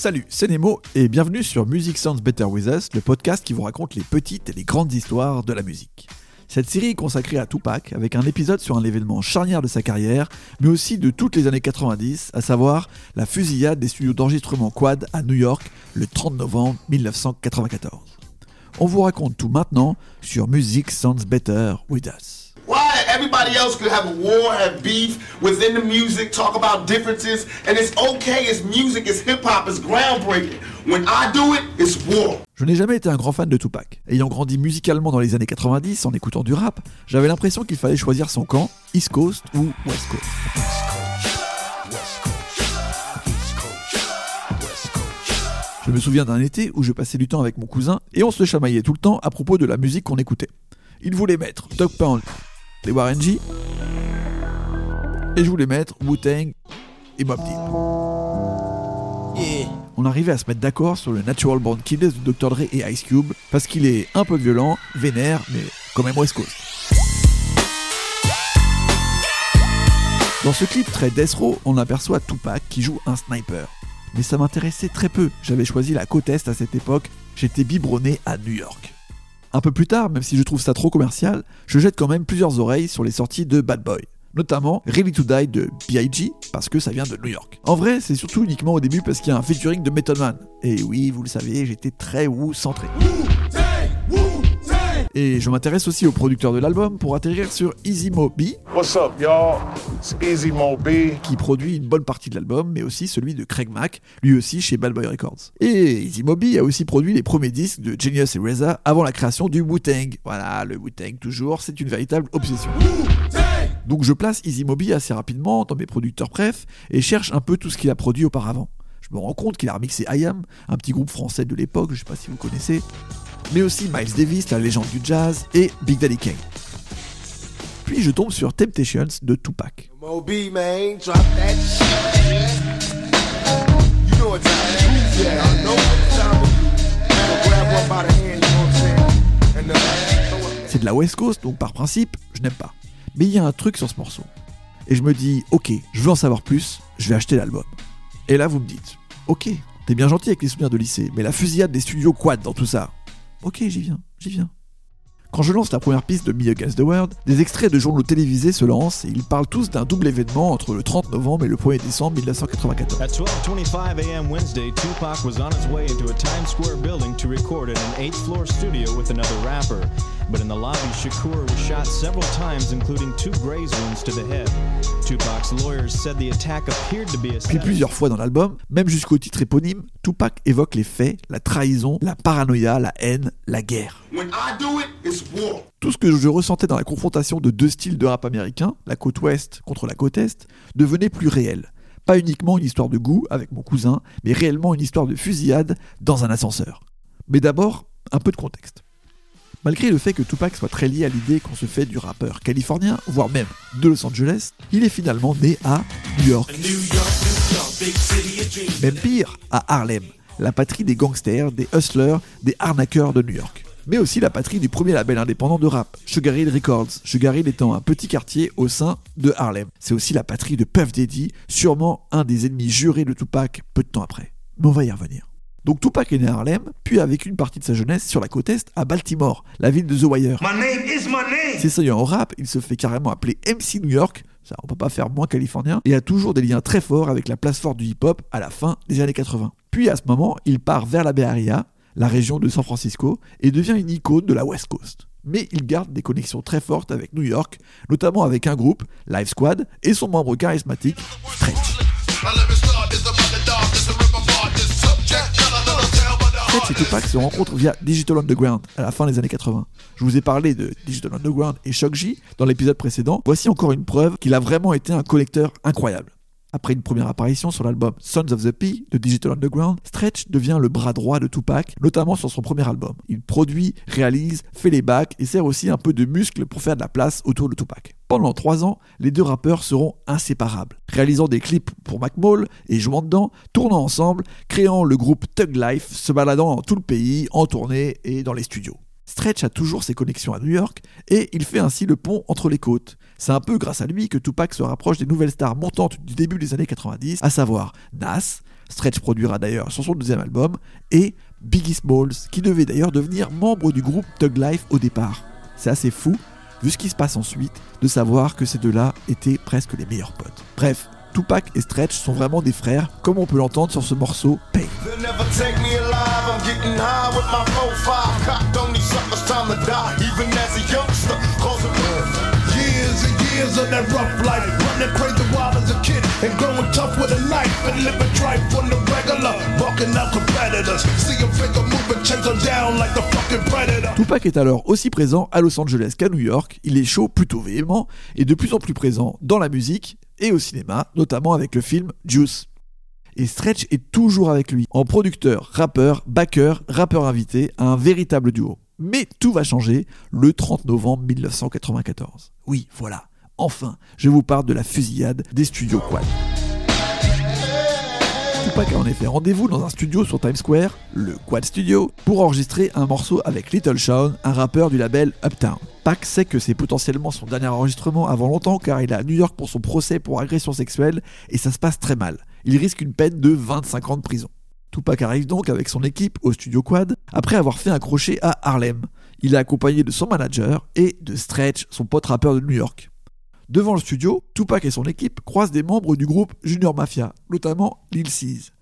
Salut, c'est Nemo et bienvenue sur Music Sounds Better With Us, le podcast qui vous raconte les petites et les grandes histoires de la musique. Cette série est consacrée à Tupac avec un épisode sur un événement charnière de sa carrière, mais aussi de toutes les années 90, à savoir la fusillade des studios d'enregistrement Quad à New York le 30 novembre 1994. On vous raconte tout maintenant sur Music Sounds Better With Us. Je n'ai jamais été un grand fan de Tupac. Ayant grandi musicalement dans les années 90 en écoutant du rap, j'avais l'impression qu'il fallait choisir son camp, East Coast ou West Coast. Je me souviens d'un été où je passais du temps avec mon cousin et on se chamaillait tout le temps à propos de la musique qu'on écoutait. Il voulait mettre Dog Pound, les Warren G, et je voulais mettre Wu-Tang et Mob Deep. On arrivait à se mettre d'accord sur le Natural Born Killers de Dr. Dre et Ice Cube parce qu'il est un peu violent, vénère, mais quand même West Coast. Dans ce clip très death row, on aperçoit Tupac qui joue un sniper. Mais ça m'intéressait très peu, j'avais choisi la côte Est à cette époque, j'étais biberonné à New York. Un peu plus tard, même si je trouve ça trop commercial, je jette quand même plusieurs oreilles sur les sorties de Bad Boy. Notamment Ready to Die de B.I.G. parce que ça vient de New York. En vrai, c'est surtout uniquement au début parce qu'il y a un featuring de Method Man. Et oui, vous le savez, j'étais très Wu centré. Et je m'intéresse aussi au producteur de l'album pour atterrir sur Easy Mo B. What's up, y'all? It's Easy Mo B. Qui produit une bonne partie de l'album, mais aussi celui de Craig Mack, lui aussi chez Bad Boy Records. Et Easy Mo B a aussi produit les premiers disques de Genius et Reza avant la création du Wu-Tang. Voilà, le Wu-Tang toujours, c'est une véritable obsession. Donc je place Easy Moby assez rapidement dans mes producteurs préf et cherche un peu tout ce qu'il a produit auparavant. Je me rends compte qu'il a remixé IAM, un petit groupe français de l'époque, je sais pas si vous connaissez, mais aussi Miles Davis, la légende du jazz, et Big Daddy Kane. Puis je tombe sur Temptations de Tupac. Uh. C'est de la West Coast, donc par principe, je n'aime pas. Mais il y a un truc sur ce morceau. Et je me dis, ok, je veux en savoir plus, je vais acheter l'album. Et là, vous me dites, ok, t'es bien gentil avec les souvenirs de lycée, mais la fusillade des studios quad dans tout ça. Ok, j'y viens, j'y viens. Quand je lance la première piste de Me Against the World, des extraits de journaux télévisés se lancent et ils parlent tous d'un double événement entre le 30 novembre et le 1er décembre 1994. At 12:25 a.m. Wednesday, Tupac was on his way into a Times Square building to record in an eighth-floor studio with another rapper. But in the lobby, Shakur was shot several times, including two graze wounds to the head. Tupac's lawyers said the attack appeared to be a Puis plusieurs fois dans l'album, même jusqu'au titre éponyme, Tupac évoque les faits, la trahison, la paranoïa, la haine, la guerre. When I do it, it's war. Tout ce que je ressentais dans la confrontation de deux styles de rap américain, la côte ouest contre la côte est, devenait plus réel. Pas uniquement une histoire de goût avec mon cousin, mais réellement une histoire de fusillade dans un ascenseur. Mais d'abord, un peu de contexte. Malgré le fait que Tupac soit très lié à l'idée qu'on se fait du rappeur californien, voire même de Los Angeles, il est finalement né à New York. Même pire, à Harlem, la patrie des gangsters, des hustlers, des arnaqueurs de New York. Mais aussi la patrie du premier label indépendant de rap, Sugar Hill Records, Sugar Hill étant un petit quartier au sein de Harlem. C'est aussi la patrie de Puff Daddy, sûrement un des ennemis jurés de Tupac peu de temps après. Mais on va y revenir. Donc Tupac est né à Harlem, puis a vécu une partie de sa jeunesse sur la côte est à Baltimore, la ville de The Wire. S'essayant au rap, il se fait carrément appeler MC New York, ça on peut pas faire moins californien, et a toujours des liens très forts avec la place forte du hip-hop à la fin des années 80. Puis à ce moment, il part vers la Bay Area, la région de San Francisco, et devient une icône de la West Coast. Mais il garde des connexions très fortes avec New York, notamment avec un groupe, Live Squad, et son membre charismatique, Stretch. Stretch et Tupac se rencontrent via Digital Underground à la fin des années 80. Je vous ai parlé de Digital Underground et Shock J dans l'épisode précédent. Voici encore une preuve qu'il a vraiment été un collecteur incroyable. Après une première apparition sur l'album Sons of the P de Digital Underground, Stretch devient le bras droit de Tupac, notamment sur son premier album. Il produit, réalise, fait les bacs et sert aussi un peu de muscle pour faire de la place autour de Tupac. Pendant trois ans, les deux rappeurs seront inséparables, réalisant des clips pour Mac Mall et jouant dedans, tournant ensemble, créant le groupe Tug Life, se baladant dans tout le pays, en tournée et dans les studios. Stretch a toujours ses connexions à New York et il fait ainsi le pont entre les côtes. C'est un peu grâce à lui que Tupac se rapproche des nouvelles stars montantes du début des années 90, à savoir Nas, Stretch produira d'ailleurs sur son deuxième album, et Biggie Smalls, qui devait d'ailleurs devenir membre du groupe Thug Life au départ. C'est assez fou, vu ce qui se passe ensuite, de savoir que ces deux-là étaient presque les meilleurs potes. Bref, Tupac et Stretch sont vraiment des frères, comme on peut l'entendre sur ce morceau Pain. They'll never take me alive. I'm getting high with my 4-5. Cocked on these suckers, time to die. Even as a youngster, cause it Years and years of that rough life. Running crazy wild as a kid. And growing tough with a knife. And living tripe on the regular. Bucking out competitors. See a finger moving, Tupac est alors aussi présent à Los Angeles qu'à New York. Il est chaud, plutôt véhément, et de plus en plus présent dans la musique et au cinéma, notamment avec le film Juice. Et Stretch est toujours avec lui, en producteur, rappeur, backer, rappeur invité, un véritable duo. Mais tout va changer le 30 novembre 1994. Oui, voilà. Enfin, je vous parle de la fusillade des studios Quad. Tupac a en effet rendez-vous dans un studio sur Times Square, le Quad Studio, pour enregistrer un morceau avec Little Sean, un rappeur du label Uptown. Pac sait que c'est potentiellement son dernier enregistrement avant longtemps car il est à New York pour son procès pour agression sexuelle et ça se passe très mal. Il risque une peine de 25 ans de prison. Tupac arrive donc avec son équipe au studio Quad après avoir fait un crochet à Harlem. Il est accompagné de son manager et de Stretch, son pote rappeur de New York. Devant le studio, Tupac et son équipe croisent des membres du groupe Junior Mafia, notamment Lil Cease.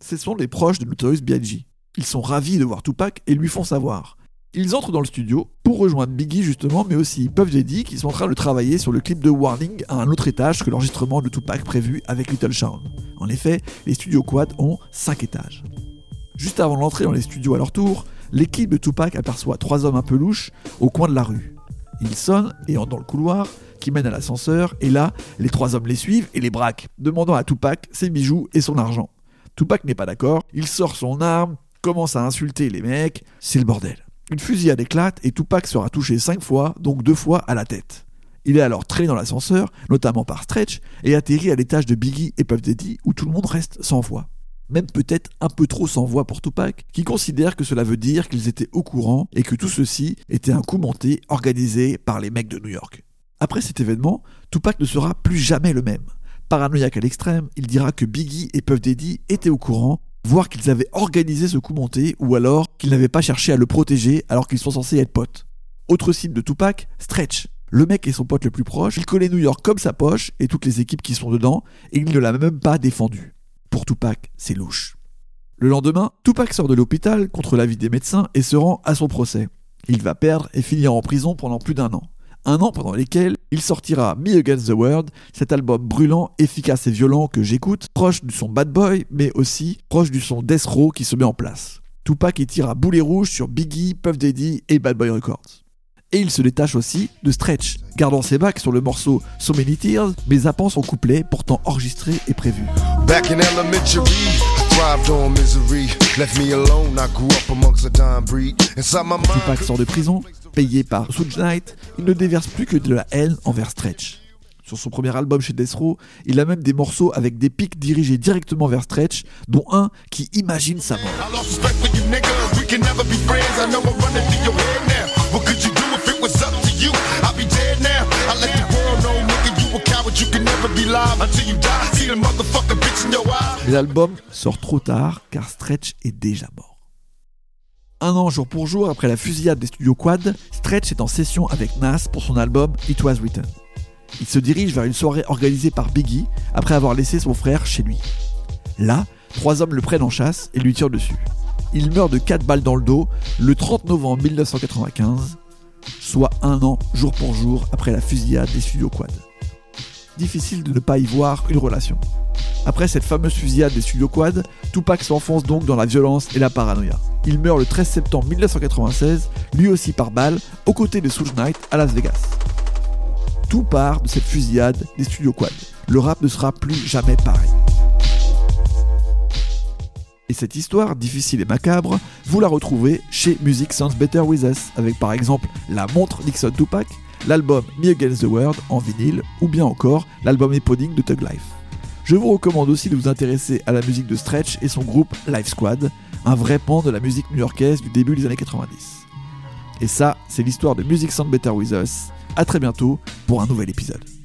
Ce sont les proches de Notorious B.I.G. Ils sont ravis de voir Tupac et lui font savoir. Ils entrent dans le studio pour rejoindre Biggie justement, mais aussi Puff Daddy qui sont en train de travailler sur le clip de Warning à un autre étage que l'enregistrement de Tupac prévu avec Little Sean. En effet, les studios Quad ont 5 étages. Juste avant l'entrée dans les studios à leur tour, l'équipe de Tupac aperçoit trois hommes un peu louches au coin de la rue. Ils sonnent et entrent dans le couloir qui mène à l'ascenseur, et là, les trois hommes les suivent et les braquent, demandant à Tupac ses bijoux et son argent. Tupac n'est pas d'accord, il sort son arme, commence à insulter les mecs, c'est le bordel. Une fusillade éclate et Tupac sera touché 5 fois, donc deux fois à la tête. Il est alors traîné dans l'ascenseur, notamment par Stretch, et atterrit à l'étage de Biggie et Puff Daddy où tout le monde reste sans voix. Même peut-être un peu trop sans voix pour Tupac, qui considère que cela veut dire qu'ils étaient au courant et que tout ceci était un coup monté organisé par les mecs de New York. Après cet événement, Tupac ne sera plus jamais le même. Paranoïaque à l'extrême, il dira que Biggie et Puff Daddy étaient au courant, voire qu'ils avaient organisé ce coup monté, ou alors qu'ils n'avaient pas cherché à le protéger alors qu'ils sont censés être potes. Autre cible de Tupac, Stretch. Le mec est son pote le plus proche, il connaît New York comme sa poche et toutes les équipes qui sont dedans, et il ne l'a même pas défendu. Pour Tupac, c'est louche. Le lendemain, Tupac sort de l'hôpital contre l'avis des médecins et se rend à son procès. Il va perdre et finir en prison pendant plus d'un an un an pendant lesquels il sortira Me Against the World, cet album brûlant, efficace et violent que j'écoute, proche du son Bad Boy, mais aussi proche du son Death Row qui se met en place. Tupac y tire à boulet rouge sur Biggie, Puff Daddy et Bad Boy Records. Et il se détache aussi de Stretch, gardant ses bacs sur le morceau So Many Tears, mais zappant son couplet pourtant enregistré et prévu. Back in elementary, thrived on misery. Left me alone, I grew up amongst a dying breed. Inside my mind. Tupac sort de prison, payé par Suge Knight, il ne déverse plus que de la haine envers Stretch. Sur son premier album chez Death Row, il a même des morceaux avec des pics dirigés directement vers Stretch, dont un qui imagine sa mort. L'album sort trop tard car Stretch est déjà mort. Un an jour pour jour après la fusillade des studios Quad, Stretch est en session avec Nas pour son album It Was Written. Il se dirige vers une soirée organisée par Biggie après avoir laissé son frère chez lui. Là, trois hommes le prennent en chasse et lui tirent dessus. Il meurt de 4 balles dans le dos le 30 novembre 1995, soit un an jour pour jour après la fusillade des studios Quad. Difficile de ne pas y voir une relation. Après cette fameuse fusillade des studios Quad, Tupac s'enfonce donc dans la violence et la paranoïa. Il meurt le 13 septembre 1996, lui aussi par balle, aux côtés de Suge Knight à Las Vegas. Tout part de cette fusillade des studios Quad. Le rap ne sera plus jamais pareil. Et cette histoire, difficile et macabre, vous la retrouvez chez Music Sounds Better With Us, avec par exemple la montre Nixon Tupac, l'album Me Against the World en vinyle, ou bien encore l'album éponyme de Tug Life. Je vous recommande aussi de vous intéresser à la musique de Stretch et son groupe Life Squad, un vrai pan de la musique new-yorkaise du début des années 90. Et ça, c'est l'histoire de Music Sound Better With Us. A très bientôt pour un nouvel épisode.